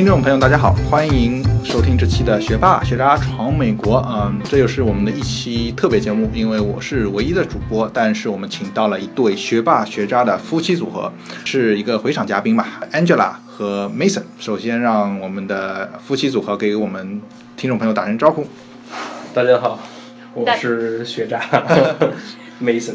听众朋友，大家好，欢迎收听这期的《学霸学渣闯美国》。嗯，这又是我们的一期特别节目，因为我是唯一的主播，但是我们请到了一对学霸学渣的夫妻组合，是一个回场嘉宾吧，Angela 和 Mason。首先，让我们的夫妻组合给我们听众朋友打声招呼。大家好，我是学渣 Mason。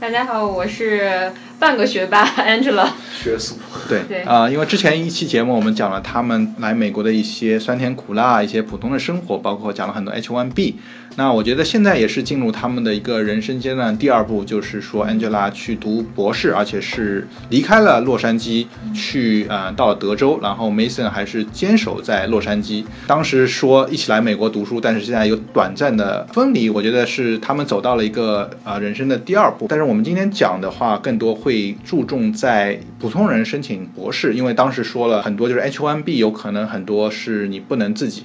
大家好，我是半个学霸 Angela。学术。对对啊、因为之前一期节目我们讲了他们来美国的一些酸甜苦辣，一些普通的生活，包括讲了很多 H1B。那我觉得现在也是进入他们的一个人生阶段第二步，就是说 Angela 去读博士，而且是离开了洛杉矶，去呃到了德州，然后 Mason 还是坚守在洛杉矶。当时说一起来美国读书，但是现在有短暂的分离，我觉得是他们走到了一个呃人生的第二步。但是我们今天讲的话，更多会注重在普通人申请博士，因为当时说了很多，就是 H1B 有可能很多是你不能自己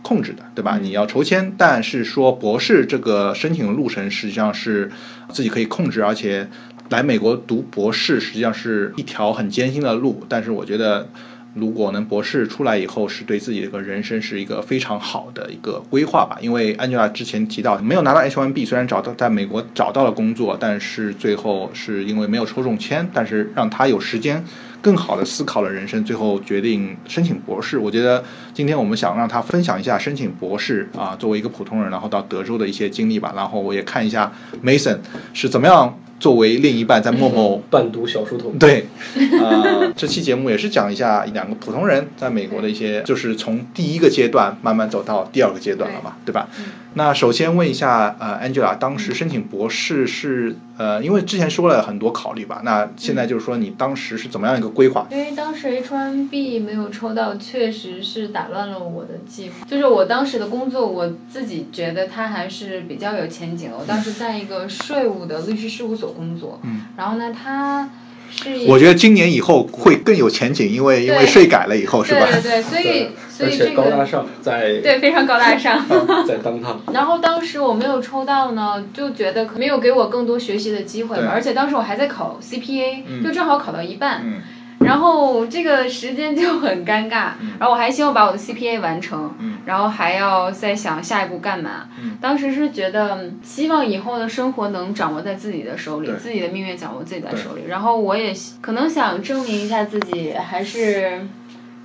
控制的，对吧？你要筹签，但是说博士这个申请的路程实际上是自己可以控制，而且来美国读博士实际上是一条很艰辛的路。但是我觉得，如果能博士出来以后，是对自己这个人生是一个非常好的一个规划吧。因为 Angela 之前提到，没有拿到 H1B，虽然找到在美国找到了工作，但是最后是因为没有抽中签，但是让他有时间。更好的思考了人生，最后决定申请博士。我觉得今天我们想让他分享一下申请博士啊，作为一个普通人，然后到德州的一些经历吧。然后我也看一下 Mason 是怎么样作为另一半在默默伴读小书童。对，呃，这期节目也是讲一下两个普通人在美国的一些，就是从第一个阶段慢慢走到第二个阶段了嘛，对吧？那首先问一下，呃，Angela，当时申请博士是呃，因为之前说了很多考虑吧，那现在就是说你当时是怎么样一个规划？因为当时 H1B 没有抽到，确实是打乱了我的计划。就是我当时的工作，我自己觉得它还是比较有前景的。我当时在一个税务的律师事务所工作，嗯。然后呢，他是我觉得今年以后会更有前景，因为因为税改了以后是吧？对对对，所以所以这个高大上，在对非常高大上。在当趟。然后当时我没有抽到呢，就觉得可没有给我更多学习的机会嘛，而且当时我还在考 CPA，、嗯。就正好考到一半，嗯然后这个时间就很尴尬，然后我还希望把我的 CPA 完成，嗯然后还要再想下一步干嘛。嗯当时是觉得嗯希望以后的生活能掌握在自己的手里，自己的命运掌握自己的手里。然后我也可能想证明一下自己，还是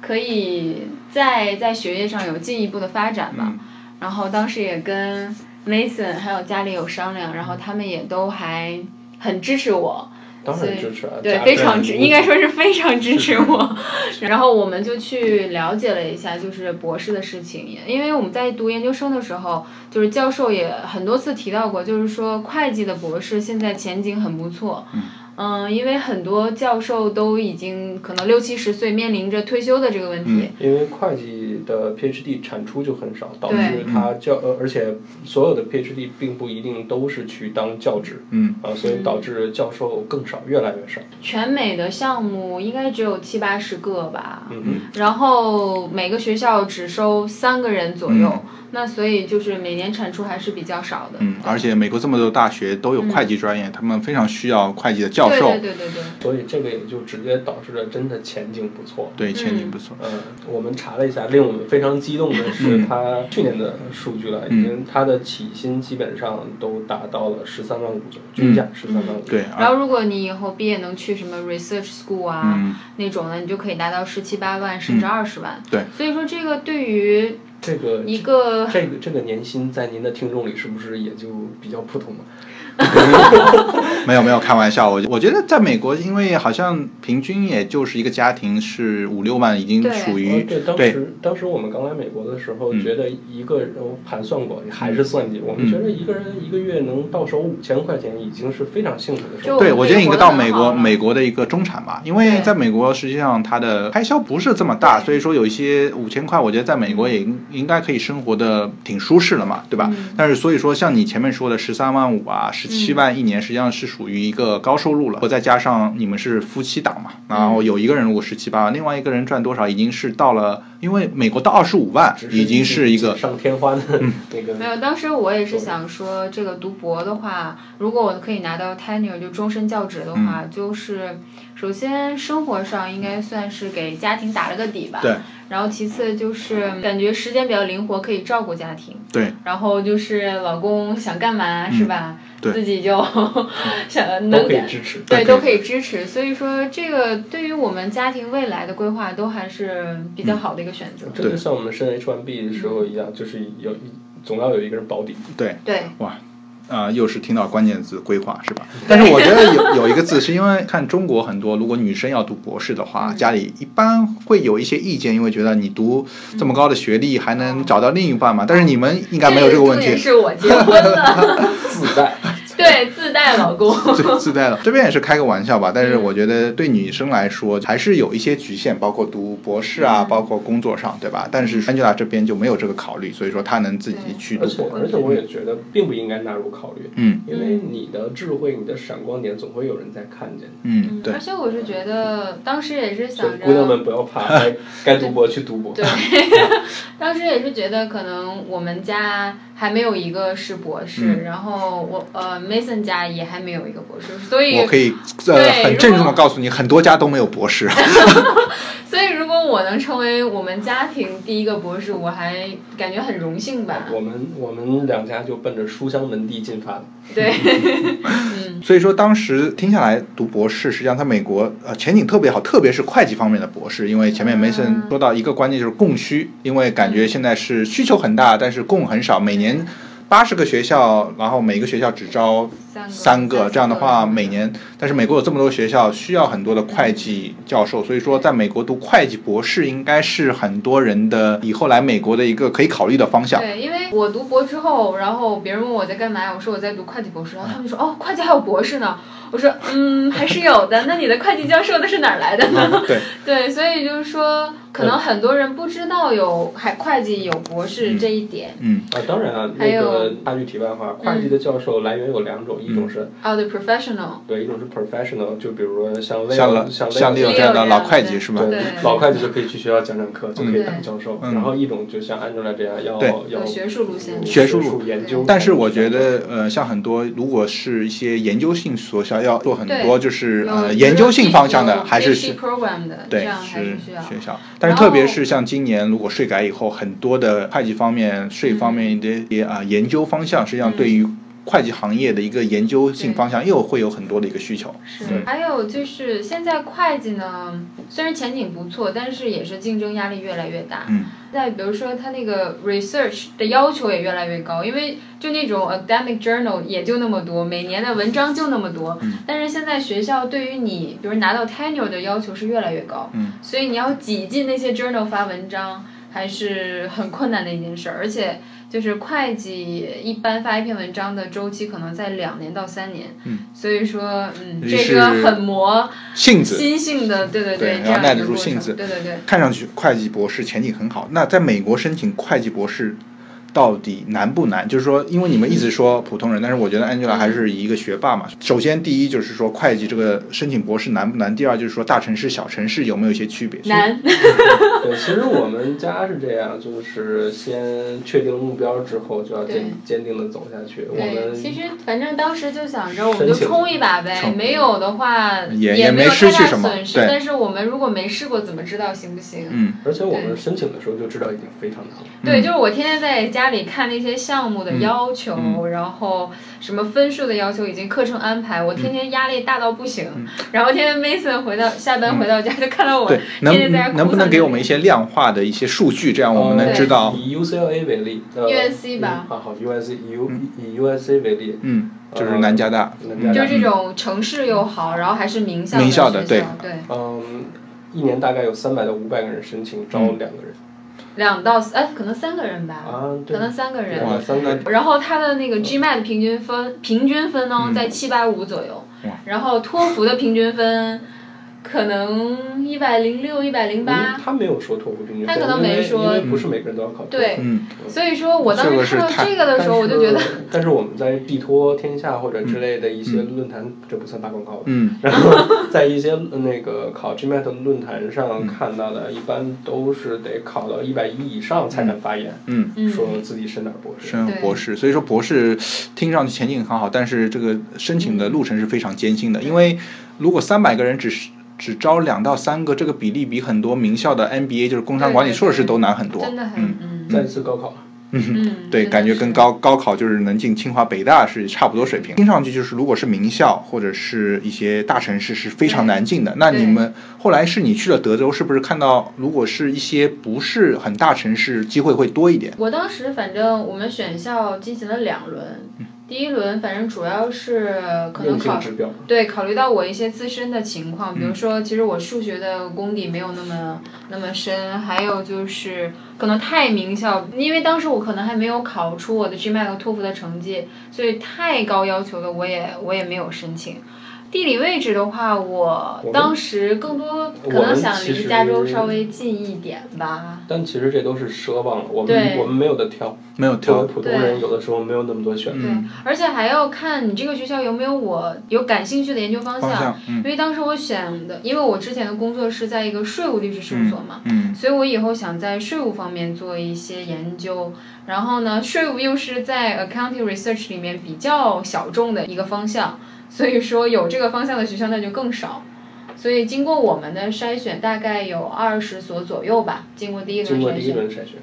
可以在在学业上有进一步的发展吧。嗯然后当时也跟 Mason 还有家里有商量，然后他们也都还很支持我。当所以然支持啊，对，非常支，应该说是非常支持我。然后我们就去了解了一下，就是博士的事情，因为我们在读研究生的时候，就是教授也很多次提到过，就是说会计的博士现在前景很不错。嗯因为很多教授都已经可能六七十岁，面临着退休的这个问题。因为会计的 PhD 产出就很少，导致他教呃，而且所有的 PhD 并不一定都是去当教职嗯啊，所以导致教授更少，越来越少。全美的项目应该只有七八十个吧。嗯嗯，然后每个学校只收三个人左右，那所以就是每年产出还是比较少的。嗯，而且美国这么多大学都有会计专业，他们非常需要会计的教授，对对对对。所以这个也就直接导致了真的前景不错。对前景不错。嗯，我们查了一下，令我们非常激动的嗯是，他去年的数据了，已经他的起薪基本上都达到了十三万五左右，均价十三万五。嗯对，然后如果你以后毕业能去什么 research school 啊、嗯那种的，你就可以达到十七八万甚至二十万。对。所以说这个对于这个一个这个这个年薪在您的听众里是不是也就比较普通了？没有没有开玩笑，我我觉得在美国，因为好像平均也就是一个家庭是五六万，已经属于哦对，当时当时我们刚来美国的时候，嗯。觉得一个人我盘算过，还是算计，我们觉得一个人一个月能到手五千块钱，已经是非常幸福的。对，我觉得应该到美国美国的一个中产吧，因为在美国实际上它的开销不是这么大，所以说有一些五千块，我觉得在美国也应应该可以生活的挺舒适了嘛，对吧？嗯。但是所以说像你前面说的十三万五啊，十七万一年，实际上是属于一个高收入了，再加上你们是夫妻档嘛，然后有一个人如果十七八万，另外一个人赚多少，已经是到了因为美国到二十五万已经是一个上添花的那个。没有，当时我也是想说，这个读博的话，如果我可以拿到 tenure 就终身教职的话，嗯就是首先生活上应该算是给家庭打了个底吧。对。然后其次就是感觉时间比较灵活，可以照顾家庭。对。然后就是老公想干嘛、是吧？嗯对自己就 想都能给可以支持。对，都可以支持。所以说，这个对于我们家庭未来的规划，都还是比较好的一个选择。这就像我们升 H1B 的时候一样，就是有一总要有一个人保底。对。对。哇。啊、又是听到关键字规划是吧？但是我觉得有有一个字，是因为看中国很多，如果女生要读博士的话，家里一般会有一些意见，因为觉得你读这么高的学历还能找到另一半嘛？但是你们应该没有这个问题，是我结婚了，自带。对，带老公，自自带了。这边也是开个玩笑吧，但是我觉得对女生来说还是有一些局限，包括读博士啊，包括工作上，对吧？但是 Angela 这边就没有这个考虑，所以说她能自己去读而且。而且我也觉得并不应该纳入考虑，嗯，因为你的智慧、你的闪光点总会有人在看见。嗯，对而。且我是觉得当时也是想着，姑娘们不要怕，该该读博去读博。对，当时也是觉得可能我们家还没有一个是博士，嗯然后我呃 Mason 家也还没有一个博士，所以我可以呃很郑重的告诉你，很多家都没有博士。所以如果我能成为我们家庭第一个博士，我还感觉很荣幸吧。我们我们两家就奔着书香门第进发的。对，嗯，所以说当时听下来读博士，实际上在美国呃前景特别好，特别是会计方面的博士，因为前面梅森嗯说到一个关键就是供需，因为感觉现在是需求很大，但是供很少，每年。八十个学校，然后每个学校只招三个，这样的话嗯每年，但是美国有这么多学校，需要很多的会计教授，所以说在美国读会计博士应该是很多人的以后来美国的一个可以考虑的方向。对，因为我读博之后，然后别人问我在干嘛，我说我在读会计博士，然后他们就说哦，会计还有博士呢。我说嗯，还是有的。那你的会计教授那是哪儿来的呢？嗯对，对，所以就是说，可能很多人不知道有还会计有博士这一点。嗯，啊，当然啊，那还有个插句题外话，会计的教授来源有两种，一种是哦，对，professional。对，一种是 professional，就比如说像像像像 Leo Leo 这样的老会计是吧？对，老会计就可以去学校讲讲课，就可以当教授。嗯然后一种就像 Angela 这样，要要有学术路线学术术研究。但是我觉得，呃，像很多如果是一些研究性所需要做很多就是呃研究性方向的，还是 program 的，对是需要。学校。但是特别是像今年如果税改以后，很多的会计方面、税方面的一些啊研究方向，实际上对于会计行业的一个研究性方向又会有很多的一个需求。是对，还有就是现在会计呢，虽然前景不错，但是也是竞争压力越来越大。嗯。再比如说，它那个 research 的要求也越来越高，因为就那种 academic journal 也就那么多，每年的文章就那么多。嗯。但是现在学校对于你，比如拿到 tenure 的要求是越来越高。嗯。所以你要挤进那些 journal 发文章，还是很困难的一件事儿，而且。就是会计一般发一篇文章的周期可能在两年到三年，嗯，所以说，嗯，这这个很磨性子，心性的，对对对，这然后耐得住性子，对对对。看上去会计博士前景很好。那在美国申请会计博士到底难不难？就是说，因为你们一直说普通人，但是我觉得 Angela 还是一个学霸嘛。首先，第一就是说会计这个申请博士难不难？第二就是说大城市、小城市有没有一些区别？难。对，其实我们家是这样，就是先确定了目标之后，就要坚坚定的走下去。我，们其实反正当时就想着我们就冲一把呗，没有的话也也没没有太大失去什么损失。对但是我们如果没试过，怎么知道行不行？嗯，而且我们申请的时候就知道已经非常难了。对，就是我天天在家里看那些项目的嗯要求，嗯然后什么分数的要求，以及课程安排，我天天压力大到不行。嗯 然后天天 Mason 回到下班回到家就看到我对，天天在能能不能给我们一些些量化的一些数据，这样我们能呃知道？以 UCLA 为例，呃 USC 吧嗯啊好，USC 以 U 以 USC 为例，嗯，就是南加大。南加大就是这种城市又好，然后还是名校名校的对学校对，嗯，一年大概有三百到五百个人申请，招嗯两个人。两到哎可能三个人吧，啊，可能三个人。哇，三个。然后他的那个 GMAT 平均分平均分呢嗯。在七百五左右，然后托福的平均分可能一百零六、一百零八。他没有说托福平均分，他可能没说，因为不是每个人都要考托福。对，嗯，所以说我当时看到这个的时候，我就觉得。但是我们在地托天下或者之类的一些论坛，这不算打广告吧？嗯。然后在一些那个考 GMAT 的论坛上看到的，一般都是得考到一百一以上才敢发言。嗯。说自己升点博士。升博士，所以说博士听上去前景很好，但是这个申请的路程是非常艰辛的，因为如果三百个人只是只招两到三个，这个比例比很多名校的 MBA 就是工商管理硕士都难很多。真的很嗯。再次高考。嗯，对，感觉跟高高考就是能进清华北大是差不多水平。听上去就是，如果是名校或者是一些大城市是非常难进的。那你们后来是你去了德州，是不是看到如果是一些不是很大城市，机会会多一点？我当时反正我们选校进行了两轮。第一轮反正主要是可能考对考虑到我一些自身的情况，比如说其实我数学的功底没有那么那么深，还有就是可能太名校，因为当时我可能还没有考出我的 GMAT 和托福的成绩，所以太高要求的我也我也没有申请。地理位置的话，我当时更多可能想离加州稍微近一点吧。但其实这都是奢望了，我们我们没有的挑，没有挑。普通人有的时候没有那么多选择。对，而且还要看你这个学校有没有我有感兴趣的研究方向。因为当时我选的，因为我之前的工作是在一个税务律师事务所嘛，嗯，所以我以后想在税务方面做一些研究。然后呢，税务又是在 accounting research 里面比较小众的一个方向。所以说有这个方向的学校那就更少，所以经过我们的筛选，大概有二十所左右吧。经过第一轮筛选，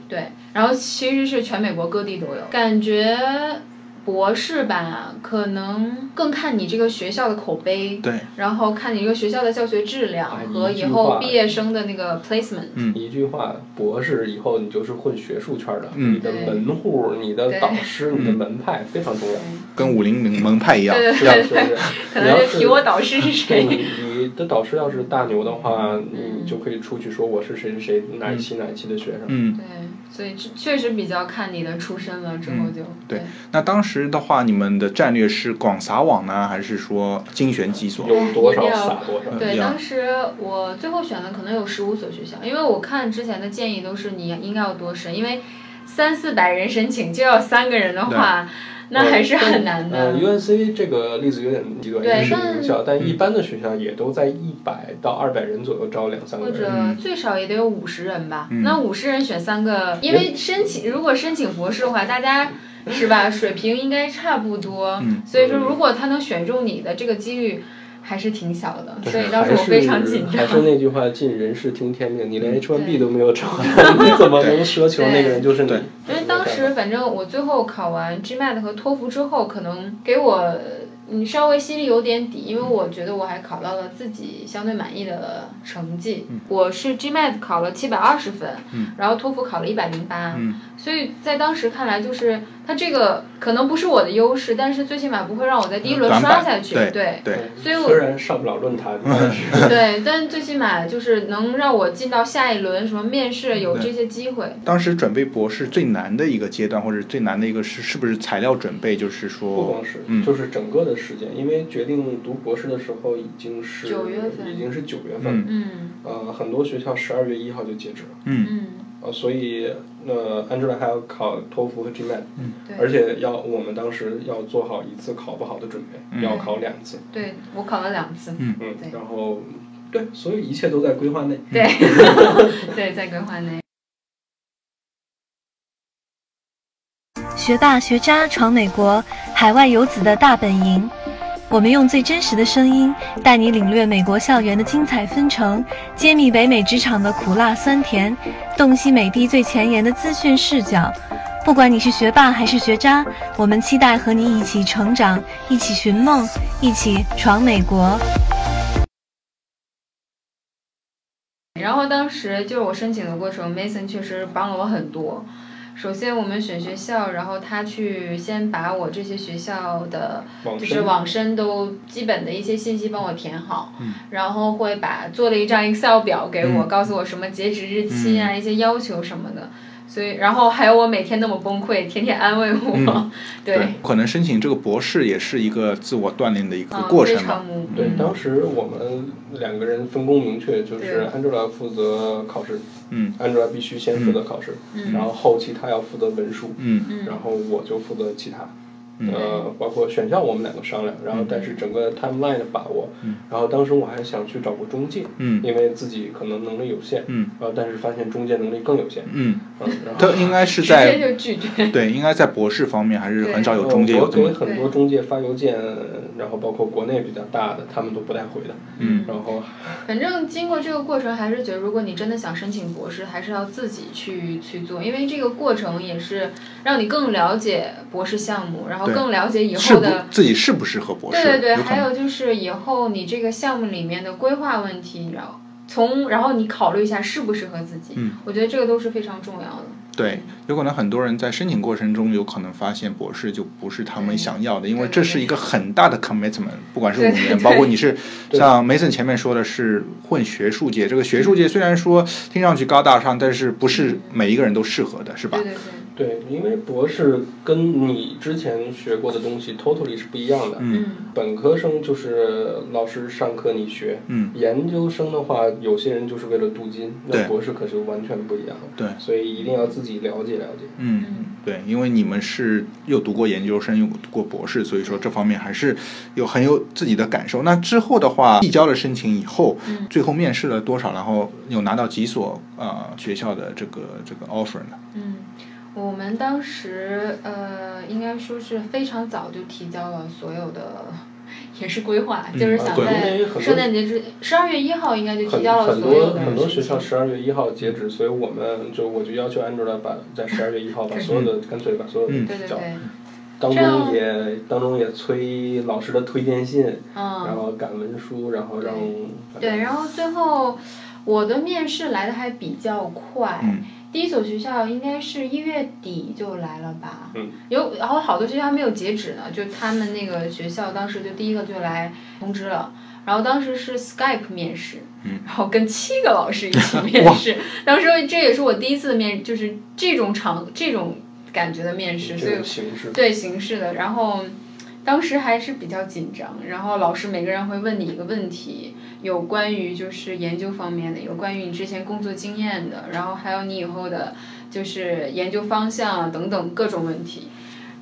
对，然后其实是全美国各地都有，感觉。博士吧，可能更看你这个学校的口碑，对，然后看你这个学校的教学质量和以后毕业生的那个 placement。嗯，一句话，博士以后你就是混学术圈的，你的门户、你的导师、你的门派非常重要，跟武林门门派一样，对对对，可能就提我导师是谁。你你的导师要是大牛的话，你就可以出去说我是谁谁谁哪一期哪一期的学生。嗯，对，所以确实比较看你的出身了，之后就对。那当时。的话，你们的战略是广撒网呢，还是说精选几所？有多少撒多少？对，当时我最后选的可能有十五所学校，因为我看之前的建议都是你应该要多申，因为三四百人申请就要三个人的话。那还是很难的。呃 u n c 这个例子有点极端，是名校，但一般的学校也都在一百到二百人左右招两三个人。或者最少也得有五十人吧。那五十人选三个，因为申请如果申请博士的话，大家是吧，水平应该差不多。所以说，如果他能选中你的，这个几率。还是挺小的，所以当时我非常紧张。还是那句话，尽人事听天命。你连 H1B 都没有成，你怎么能奢求那个人就是你？因为当时反正我最后考完 GMAT 和托福之后，可能给我。你稍微心里有点底，因为我觉得我还考到了自己相对满意的成绩。我是 GMAT 考了七百二十分，然后托福考了一百零八，所以在当时看来，就是它这个可能不是我的优势，但是最起码不会让我在第一轮刷下去。对对，所以我虽然上不了论坛，对，但最起码就是能让我进到下一轮什么面试有这些机会。当时准备博士最难的一个阶段，或者最难的一个是是不是材料准备？就是说，不光是，就是整个的。时间，因为决定读博士的时候已经是九月份已经是九月份，嗯，呃，很多学校十二月一号就截止了，嗯，呃，所以那 Angela 还要考托福和 GMAT，嗯，而且要我们当时要做好一次考不好的准备，要考两次，对我考了两次，嗯。嗯，然后对，所以一切都在规划内，对，对，在规划内。学霸学渣闯美国，海外游子的大本营。我们用最真实的声音，带你领略美国校园的精彩纷呈，揭秘北美职场的苦辣酸甜，洞悉美帝最前沿的资讯视角。不管你是学霸还是学渣，我们期待和你一起成长，一起寻梦，一起闯美国。然后当时就是我申请的过程，Mason 确实帮了我很多。首先，我们选学校，然后他去先把我这些学校的，就是网申都基本的一些信息帮我填好，然后会把做了一张 Excel 表给我，告诉我什么截止日期啊，一些要求什么的。所以，然后还有我每天那么崩溃，天天安慰我，对，可能申请这个博士也是一个自我锻炼的一个过程吧。对，当时我们两个人分工明确，就是 Angela 负责考试，嗯，Angela 必须先负责考试，然后后期他要负责文书，嗯，然后我就负责其他。呃，包括选校我们两个商量，然后但是整个 timeline 的把握，然后当时我还想去找个中介，因为自己可能能力有限，然后但是发现中介能力更有限，嗯，他应该是在对对，应该在博士方面还是很少有中介有这么。我给很多中介发邮件，然后包括国内比较大的，他们都不太回的，嗯，然后反正经过这个过程，还是觉得如果你真的想申请博士，还是要自己去去做，因为这个过程也是让你更了解博士项目，然后更了解以后。的自己适不适合博士？对对对，还有就是以后你这个项目里面的规划问题，然后从然后你考虑一下适不适合自己。嗯，我觉得这个都是非常重要的。对，有可能很多人在申请过程中有可能发现博士就不是他们想要的，因为这是一个很大的 commitment，不管是五年，包括你是像 Mason 前面说的是混学术界，这个学术界虽然说听上去高大上，但是不是每一个人都适合的，是吧？对对对。对，因为博士跟你之前学过的东西 totally 是不一样的。嗯。本科生就是老师上课你学。嗯。研究生的话，有些人就是为了镀金。那博士可是完全不一样。对。所以一定要自己了解了解。嗯。对，因为你们是又读过研究生又读过博士，所以说这方面还是有很有自己的感受。那之后的话，递交了申请以后，最后面试了多少？然后有拿到几所呃学校的这个这个 offer 呢？嗯。我们当时呃，应该说是非常早就提交了所有的，也是规划，就是想在圣诞节之十二月一号应该就提交了所有的。很多很多学校十二月一号截止，所以我们就我就要求 Angela 把在十二月一号把所有的干脆把所有的提交。当中也当中也催老师的推荐信，然后赶文书，然后让。对，然后最后我的面试来的还比较快。第一所学校应该是一月底就来了吧，有然后好多学校还没有截止呢，就他们那个学校当时就第一个就来通知了，然后当时是 Skype 面试，然后跟七个老师一起面试，当时这也是我第一次面，就是这种场这种感觉的面试，所以对形式的，然后。当时还是比较紧张，然后老师每个人会问你一个问题，有关于就是研究方面的，有关于你之前工作经验的，然后还有你以后的，就是研究方向等等各种问题。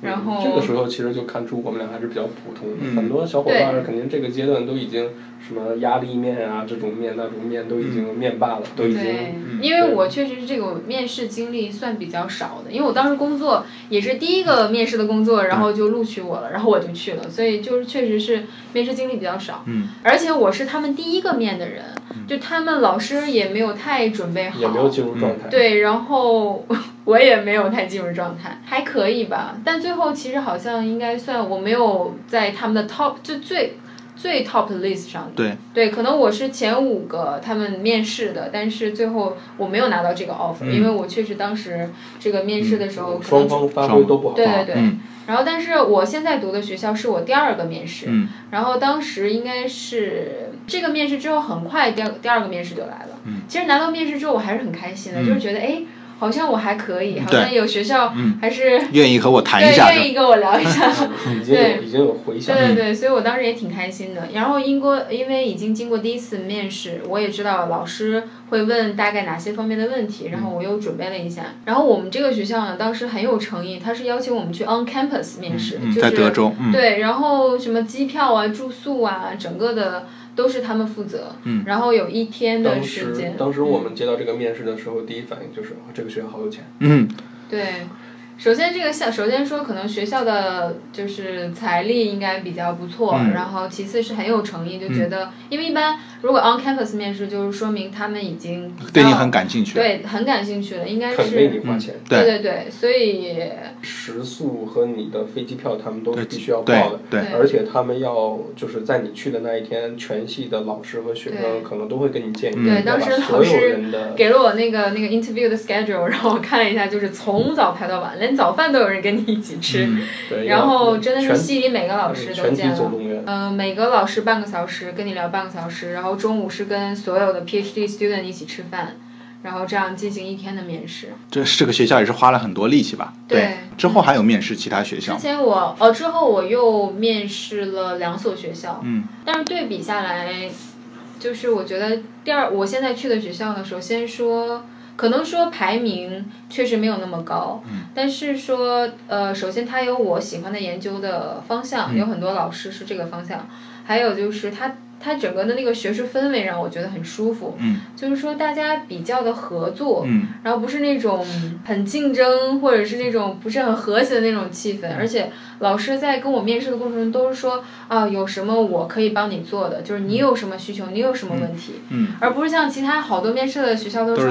然后这个时候其实就看出我们俩还是比较普通的，很多小伙伴肯定这个阶段都已经什么压力面啊这种面那种面都已经面霸了，都已经。对，因为我确实是这个面试经历算比较少的，因为我当时工作也是第一个面试的工作，然后就录取我了，然后我就去了，所以就是确实是面试经历比较少。嗯。而且我是他们第一个面的人，就他们老师也没有太准备好。也没有进入状态。对，然后。我也没有太进入状态，还可以吧。但最后其实好像应该算我没有在他们的 top 就最最 top list 上。对。对，可能我是前五个他们面试的，但是最后我没有拿到这个 offer，因为我确实当时这个面试的时候双方发挥都不好。对对对。然后，但是我现在读的学校是我第二个面试，然后当时应该是这个面试之后很快第二第二个面试就来了。嗯。其实拿到面试之后我还是很开心的，就是觉得哎。好像我还可以，好像有学校还是愿意和我谈一下，愿意跟我聊一下，对，已经有回响。对对对，所以我当时也挺开心的。然后英国，因为已经经过第一次面试，我也知道老师会问大概哪些方面的问题，然后我又准备了一下。然后我们这个学校呢，当时很有诚意，他是邀请我们去 on campus 面试，在德州。对，然后什么机票啊、住宿啊，整个的。都是他们负责，然后有一天的时间。当时我们接到这个面试的时候，第一反应就是这个学校好有钱。嗯，对。首先，这个校首先说，可能学校的就是财力应该比较不错，然后其次是很有诚意，就觉得，因为一般如果 on campus 面试，就是说明他们已经对你很感兴趣，对，很感兴趣了，应该是。为你花钱。对对对，所以。食宿和你的飞机票，他们都是必须要报的，对，而且他们要就是在你去的那一天，全系的老师和学生可能都会跟你建议，对，当时老师给了我那个那个 interview 的 schedule，然后我看了一下，就是从早排到晚，连早饭都有人跟你一起吃，然后真的是系里每个老师都见了，嗯，每个老师半个小时跟你聊半个小时，然后中午是跟所有的 PhD student 一起吃饭。然后这样进行一天的面试。这这个学校也是花了很多力气吧？对。之后还有面试其他学校？之前我哦，之后我又面试了两所学校。嗯。但是对比下来，就是我觉得第二，我现在去的学校呢，首先说。可能说排名确实没有那么高，但是说呃，首先它有我喜欢的研究的方向，有很多老师是这个方向，还有就是它。它整个的那个学术氛围让我觉得很舒服，就是说大家比较的合作，然后不是那种很竞争或者是那种不是很和谐的那种气氛，而且老师在跟我面试的过程中都是说啊有什么我可以帮你做的，就是你有什么需求，你有什么问题，而不是像其他好多面试的学校都是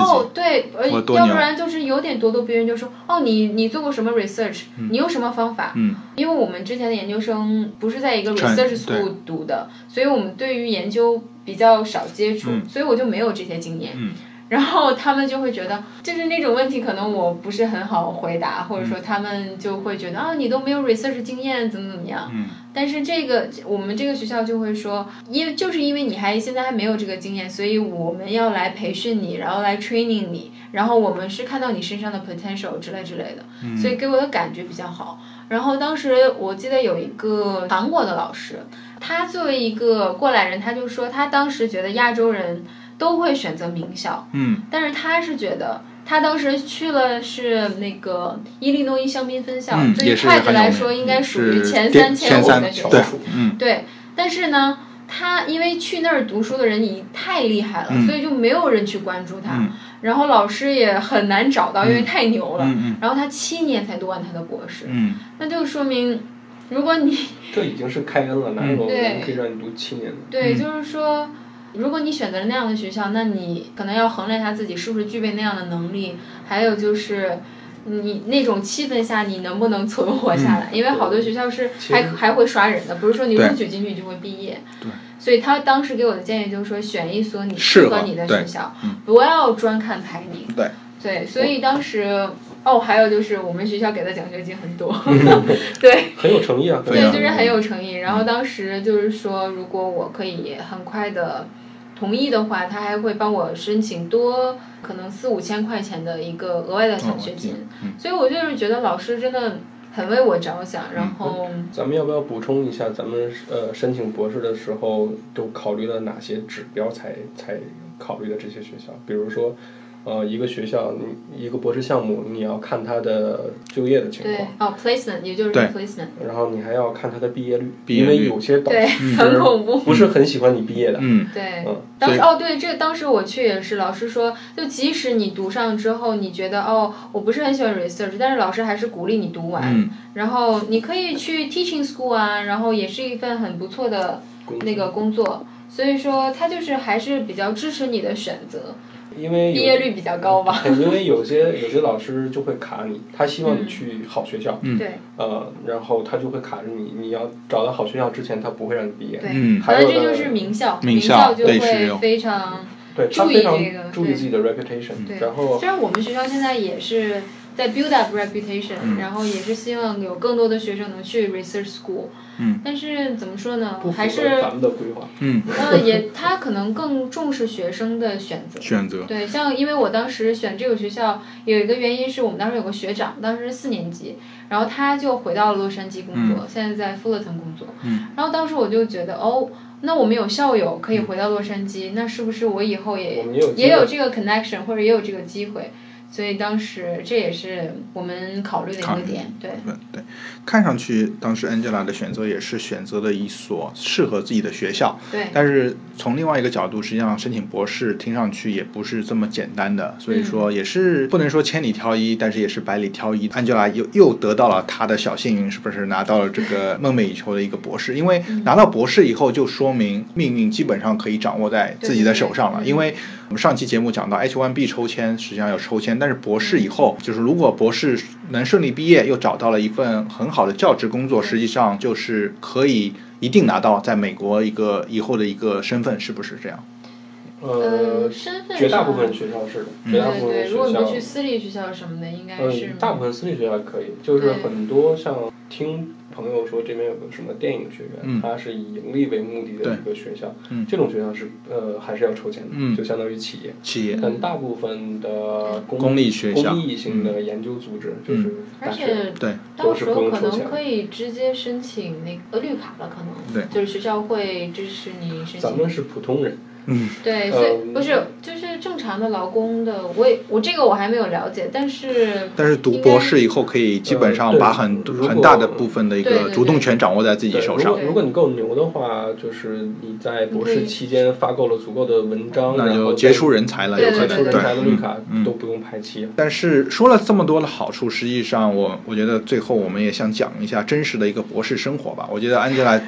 哦对，呃要不然就是有点咄咄逼人，就说哦你你做过什么 research，你有什么方法，因为我们之前的研究生不是在一个 research school 读的，所以。我们对于研究比较少接触，所以我就没有这些经验。然后他们就会觉得，就是那种问题可能我不是很好回答，或者说他们就会觉得啊，你都没有 research 经验，怎么怎么样。但是这个我们这个学校就会说，因为就是因为你还现在还没有这个经验，所以我们要来培训你，然后来 training 你，然后我们是看到你身上的 potential 之类之类的，所以给我的感觉比较好。然后当时我记得有一个韩国的老师。他作为一个过来人，他就说他当时觉得亚洲人都会选择名校，嗯，但是他是觉得他当时去了是那个伊利诺伊香槟分校，对于会计来说应该属于前三前五的学校，嗯，对。但是呢，他因为去那儿读书的人已太厉害了，所以就没有人去关注他，然后老师也很难找到，因为太牛了。然后他七年才读完他的博士，那就说明。如果你 这已经是开恩了，哪有人可以让你读七年的？对，就是说，如果你选择了那样的学校，那你可能要衡量一下自己是不是具备那样的能力，还有就是你那种气氛下你能不能存活下来？因为好多学校是还还会刷人的，不是说你录取进去就会毕业。对。所以他当时给我的建议就是说，选一所你适合你的学校，不要专看排名。对。对，所以当时。哦，还有就是我们学校给的奖学金很多，对，很有诚意啊，对，就是很有诚意。然后当时就是说，如果我可以很快的同意的话，他还会帮我申请多可能四五千块钱的一个额外的奖学金。所以我就是觉得老师真的很为我着想。然后，咱们要不要补充一下，咱们呃申请博士的时候都考虑了哪些指标才才考虑的这些学校？比如说。呃，一个学校，你一个博士项目，你要看他的就业的情况。对，哦，placement，也就是 placement。然后你还要看他的毕业率，因为有些导师很恐怖，不是很喜欢你毕业的。嗯，对。当时哦，对，这当时我去也是，老师说，就即使你读上之后，你觉得哦，我不是很喜欢 research，但是老师还是鼓励你读完，然后你可以去 teaching school 啊，然后也是一份很不错的那个工作，所以说他就是还是比较支持你的选择。因为毕业率比较高吧。因为有些有些老师就会卡你，他希望你去好学校。嗯。对。呃，然后他就会卡着你，你要找到好学校之前，他不会让你毕业。对。还有这就是名校，名校就会非常注意这个，注意自己的 reputation。对然后。虽然我们学校现在也是在 build up reputation，然后也是希望有更多的学生能去 research school。嗯，但是怎么说呢？还是咱们的规划。嗯，呃，也他可能更重视学生的选择。选择。对，像因为我当时选这个学校，有一个原因是我们当时有个学长，当时四年级，然后他就回到了洛杉矶工作，现在在富勒腾工作。嗯。然后当时我就觉得，哦，那我们有校友可以回到洛杉矶，那是不是我以后也也有这个 connection，或者也有这个机会？所以当时这也是我们考虑的一个点，对。对，看上去当时 Angela 的选择也是选择了一所适合自己的学校。对。但是从另外一个角度，实际上申请博士听上去也不是这么简单的，所以说也是不能说千里挑一，但是也是百里挑一。Angela 又又得到了她的小幸运，是不是拿到了这个 梦寐以求的一个博士？因为拿到博士以后，就说明命运基本上可以掌握在自己的手上了。因为我们上期节目讲到 H1B 抽签，实际上要抽签。但是博士以后，就是如果博士能顺利毕业，又找到了一份很好的教职工作，实际上就是可以一定拿到在美国一个以后的一个身份，是不是这样？呃，身份绝大部分学校是的，绝大部分学校。如果你去私立学校什么的，应该是。大部分私立学校可以，就是很多像听。朋友说这边有个什么电影学院，它是以盈利为目的的一个学校，这种学校是呃还是要抽钱的，就相当于企业。企业。但大部分的公立学校、公益性的研究组织就是大学，对，到时候可能可以直接申请那个绿卡了，可能。对。就是学校会支持你申请。咱们是普通人。嗯，对，所以不是就是正常的劳工的，我也我这个我还没有了解，但是但是读博士以后可以基本上把很很大的部分的一个主动权掌握在自己手上。如果如果你够牛的话，就是你在博士期间发够了足够的文章，那就杰出人才了，有可能杰出人才的绿卡都不用排期。但是说了这么多的好处，实际上我我觉得最后我们也想讲一下真实的一个博士生活吧。我觉得 Angela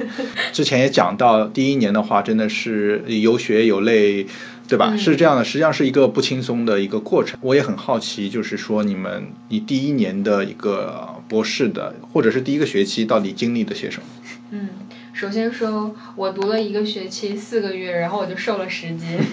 之前也讲到，第一年的话真的是有血有泪。对吧？是这样的，实际上是一个不轻松的一个过程。我也很好奇，就是说你们你第一年的一个博士的，或者是第一个学期，到底经历了些什么？嗯，首先说，我读了一个学期四个月，然后我就瘦了十斤，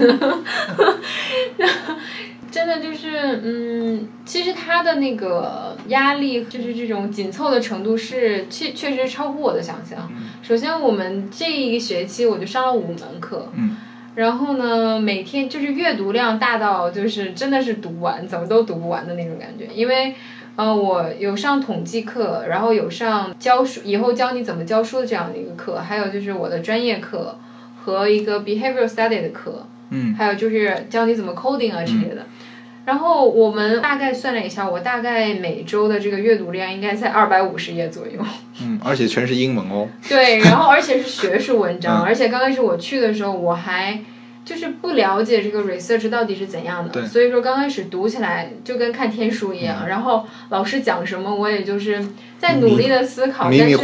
真的就是，嗯，其实他的那个压力，就是这种紧凑的程度，是确确实超乎我的想象。首先，我们这一个学期我就上了五门课。嗯。然后呢，每天就是阅读量大到就是真的是读不完，怎么都读不完的那种感觉。因为，呃，我有上统计课，然后有上教书，以后教你怎么教书的这样的一个课，还有就是我的专业课和一个 behavioral study 的课，嗯，还有就是教你怎么 coding 啊之类的。然后我们大概算了一下，我大概每周的这个阅读量应该在二百五十页左右。嗯，而且全是英文哦。对，然后而且是学术文章，而且刚开始我去的时候我还就是不了解这个 research 到底是怎样的，所以说刚开始读起来就跟看天书一样。然后老师讲什么，我也就是在努力的思考，但是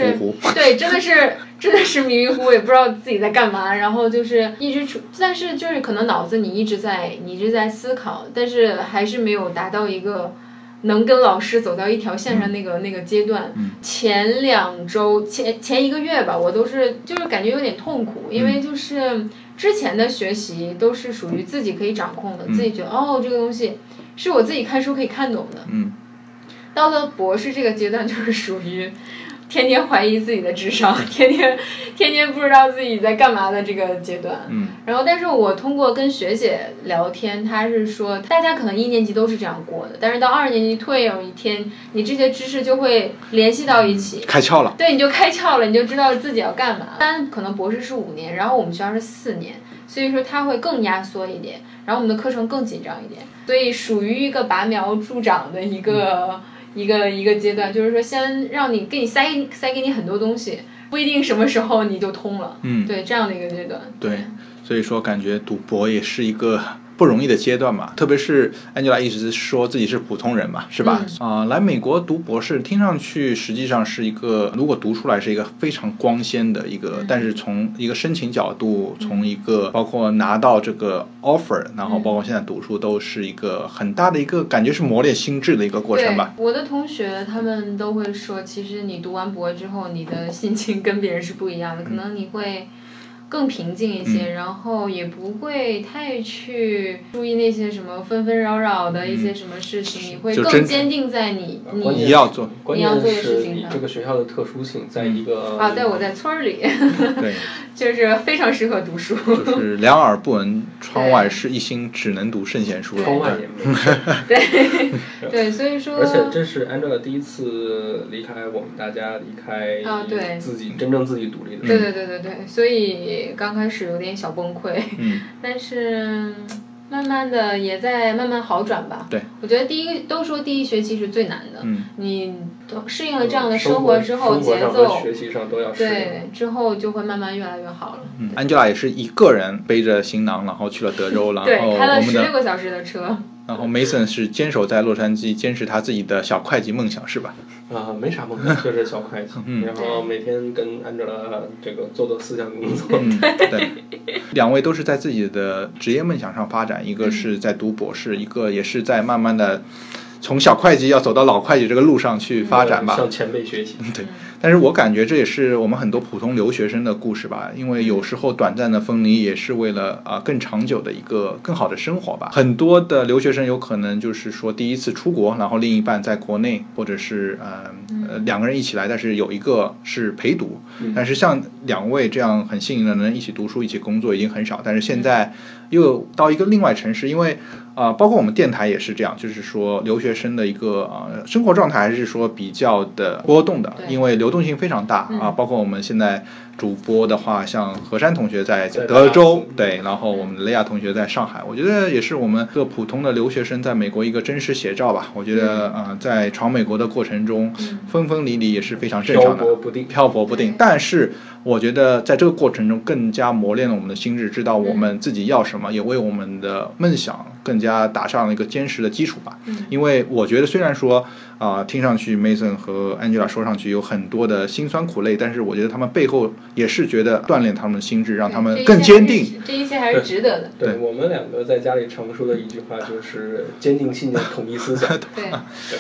对，真的是。真的是迷迷糊糊，也不知道自己在干嘛，然后就是一直处，但是就是可能脑子你一直在，你一直在思考，但是还是没有达到一个能跟老师走到一条线上那个那个阶段。前两周前前一个月吧，我都是就是感觉有点痛苦，因为就是之前的学习都是属于自己可以掌控的，自己觉得哦这个东西是我自己看书可以看懂的。嗯。到了博士这个阶段，就是属于。天天怀疑自己的智商，天天天天不知道自己在干嘛的这个阶段。嗯。然后，但是我通过跟学姐聊天，她是说，大家可能一年级都是这样过的，但是到二年级突然有一天，你这些知识就会联系到一起，开窍了。对，你就开窍了，你就知道自己要干嘛。但可能博士是五年，然后我们学校是四年，所以说它会更压缩一点，然后我们的课程更紧张一点，所以属于一个拔苗助长的一个。一个一个阶段，就是说，先让你给你塞塞给你很多东西，不一定什么时候你就通了。嗯，对，这样的一个阶段。对，所以说感觉赌博也是一个。不容易的阶段嘛，特别是 Angela 一直说自己是普通人嘛，是吧？啊，来美国读博士，听上去实际上是一个，如果读出来是一个非常光鲜的一个，但是从一个申请角度，从一个包括拿到这个 offer，然后包括现在读书，都是一个很大的一个感觉是磨练心智的一个过程吧。我的同学他们都会说，其实你读完博之后，你的心情跟别人是不一样的，可能你会。更平静一些，然后也不会太去注意那些什么纷纷扰扰的一些什么事情，你会更坚定在你你要做你要做的事情上。这个学校的特殊性，在一个啊，对我在村儿里，对，就是非常适合读书。就是 两耳不闻窗外事，一心只能读圣贤书。窗外也没事。对对，所以说。而且这是 Angela 第一次离开我们大家，离开啊，对，自己真正自己独立的。对对对对对，所以。刚开始有点小崩溃，嗯，但是慢慢的也在慢慢好转吧。对，我觉得第一都说第一学期是最难的，嗯，你适应了这样的生活之后，节奏学习上都要适应，对，之后就会慢慢越来越好了。嗯，Angela 也是一个人背着行囊，然后去了德州，然后对，开了十六个小时的车。然后 Mason 是坚守在洛杉矶，坚持他自己的小会计梦想，是吧？啊，没啥梦想，就是小会计。嗯。然后每天跟 Angela 这个做做思想工作。嗯，对。两位都是在自己的职业梦想上发展，一个是在读博士，一个也是在慢慢的从小会计要走到老会计这个路上去发展吧，向前辈学习。对。但是我感觉这也是我们很多普通留学生的故事吧，因为有时候短暂的分离也是为了啊更长久的一个更好的生活吧。很多的留学生有可能就是说第一次出国，然后另一半在国内，或者是呃呃两个人一起来，但是有一个是陪读。但是像两位这样很幸运的能一起读书、一起工作已经很少，但是现在又到一个另外城市，因为。啊，包括我们电台也是这样，就是说留学生的一个啊生活状态还是说比较的波动的，因为流动性非常大啊。包括我们现在主播的话，像何山同学在德州，对，然后我们雷亚同学在上海，我觉得也是我们个普通的留学生在美国一个真实写照吧。我觉得啊，在闯美国的过程中，分分离离也是非常正常的，漂泊不定，漂泊不定。但是我觉得在这个过程中，更加磨练了我们的心智，知道我们自己要什么，也为我们的梦想。更加打上了一个坚实的基础吧。嗯，因为我觉得虽然说啊，听上去 Mason 和 Angela 说上去有很多的辛酸苦累，但是我觉得他们背后也是觉得锻炼他们的心智，让他们更坚定。这一切还是值得的。对我们两个在家里常说的一句话就是坚定信念，统一思想。对对。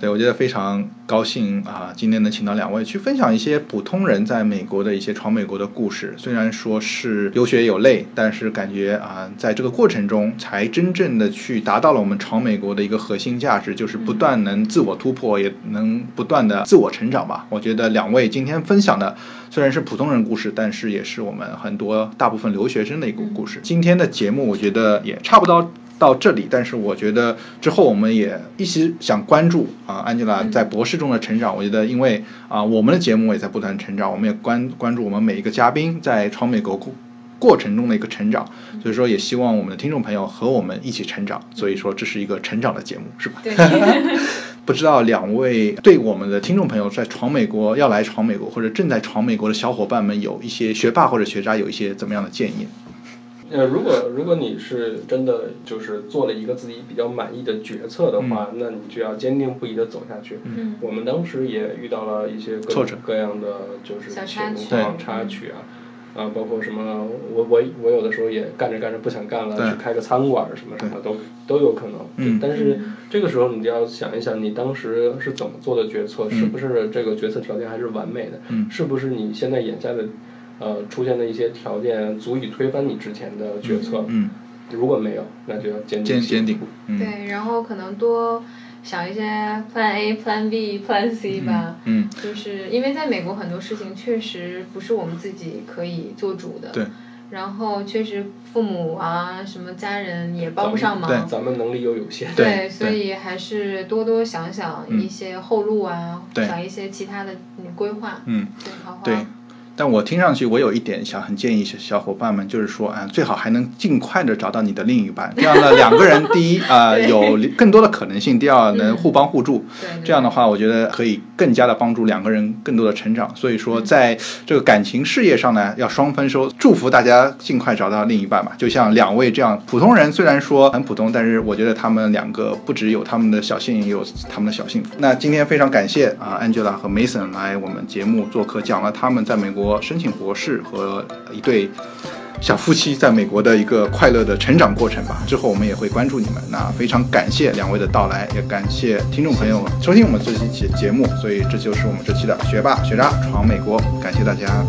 对，我觉得非常高兴啊！今天能请到两位去分享一些普通人在美国的一些闯美国的故事。虽然说是有血有泪，但是感觉啊，在这个过程中才真正的去达到了我们闯美国的一个核心价值，就是不断能自我突破，也能不断的自我成长吧。我觉得两位今天分享的虽然是普通人故事，但是也是我们很多大部分留学生的一个故事。今天的节目我觉得也差不多。到这里，但是我觉得之后我们也一直想关注啊，Angela 在博士中的成长。我觉得，因为啊，我们的节目也在不断成长，我们也关关注我们每一个嘉宾在闯美国过过程中的一个成长。所以说，也希望我们的听众朋友和我们一起成长。所以说，这是一个成长的节目，是吧？对。不知道两位对我们的听众朋友在闯美国要来闯美国或者正在闯美国的小伙伴们，有一些学霸或者学渣有一些怎么样的建议？呃，如果如果你是真的就是做了一个自己比较满意的决策的话，那你就要坚定不移的走下去。嗯，我们当时也遇到了一些各种各样的就是情况插曲啊，啊，包括什么，我我我有的时候也干着干着不想干了，去开个餐馆什么什么都都有可能。嗯，但是这个时候你就要想一想，你当时是怎么做的决策，是不是这个决策条件还是完美的？嗯，是不是你现在眼下的？呃，出现的一些条件足以推翻你之前的决策。嗯，如果没有，那就要坚坚坚定。对，然后可能多想一些 Plan A、Plan B、Plan C 吧。嗯，就是因为在美国很多事情确实不是我们自己可以做主的。对。然后确实父母啊，什么家人也帮不上忙。对，咱们能力又有限。对，所以还是多多想想一些后路啊，想一些其他的规划。嗯。对，好好。对。但我听上去，我有一点想很建议小小伙伴们，就是说，啊，最好还能尽快的找到你的另一半，这样呢，两个人第一啊有更多的可能性，第二能互帮互助，这样的话，我觉得可以更加的帮助两个人更多的成长。所以说，在这个感情事业上呢，要双丰收，祝福大家尽快找到另一半吧。就像两位这样普通人，虽然说很普通，但是我觉得他们两个不只有他们的小幸运，也有他们的小幸福。那今天非常感谢啊，Angela 和 Mason 来我们节目做客，讲了他们在美申请博士和一对小夫妻在美国的一个快乐的成长过程吧。之后我们也会关注你们。那非常感谢两位的到来，也感谢听众朋友们收听我们这期节节目。所以这就是我们这期的学霸学渣闯美国，感谢大家。